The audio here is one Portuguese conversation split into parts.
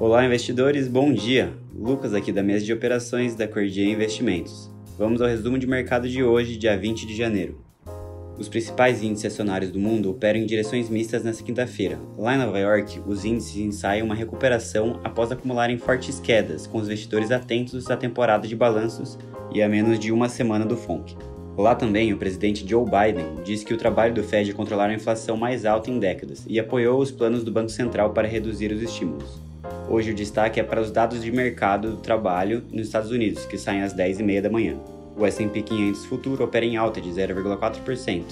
Olá, investidores, bom dia! Lucas aqui da mesa de operações da Cordia Investimentos. Vamos ao resumo de mercado de hoje, dia 20 de janeiro. Os principais índices acionários do mundo operam em direções mistas nesta quinta-feira. Lá em Nova York, os índices ensaiam uma recuperação após acumularem fortes quedas, com os investidores atentos à temporada de balanços e a menos de uma semana do FONC. Lá também, o presidente Joe Biden disse que o trabalho do Fed é controlar a inflação mais alta em décadas e apoiou os planos do Banco Central para reduzir os estímulos. Hoje o destaque é para os dados de mercado do trabalho nos Estados Unidos, que saem às 10h30 da manhã. O S&P 500 futuro opera em alta de 0,4%.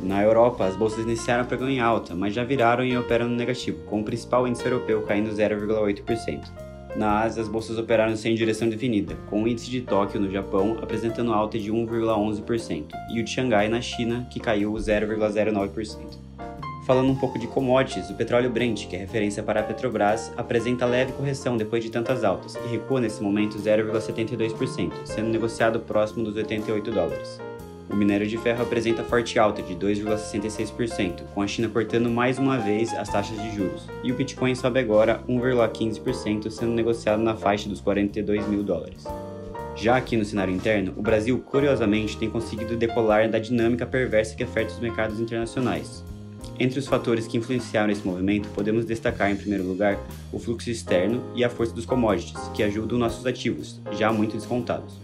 Na Europa, as bolsas iniciaram pregão em alta, mas já viraram e operam no negativo, com o principal índice europeu caindo 0,8%. Na Ásia, as bolsas operaram sem direção definida, com o índice de Tóquio, no Japão, apresentando alta de 1,11%, e o de Xangai, na China, que caiu 0,09%. Falando um pouco de commodities, o petróleo Brent, que é referência para a Petrobras, apresenta leve correção depois de tantas altas e recua nesse momento 0,72%, sendo negociado próximo dos 88 dólares. O minério de ferro apresenta forte alta de 2,66%, com a China cortando mais uma vez as taxas de juros, e o Bitcoin sobe agora 1,15%, sendo negociado na faixa dos 42 mil dólares. Já aqui no cenário interno, o Brasil curiosamente tem conseguido decolar da dinâmica perversa que afeta os mercados internacionais, entre os fatores que influenciaram esse movimento, podemos destacar em primeiro lugar o fluxo externo e a força dos commodities, que ajudam nossos ativos, já muito descontados.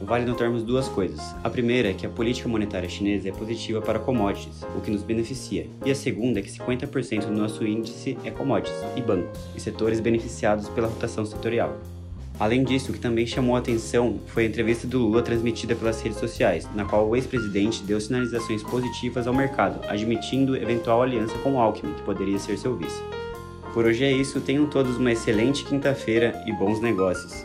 Vale notarmos duas coisas. A primeira é que a política monetária chinesa é positiva para commodities, o que nos beneficia. E a segunda é que 50% do nosso índice é commodities e bancos, e setores beneficiados pela rotação setorial. Além disso, o que também chamou a atenção foi a entrevista do Lula transmitida pelas redes sociais, na qual o ex-presidente deu sinalizações positivas ao mercado, admitindo eventual aliança com o Alckmin, que poderia ser seu vice. Por hoje é isso, tenham todos uma excelente quinta-feira e bons negócios.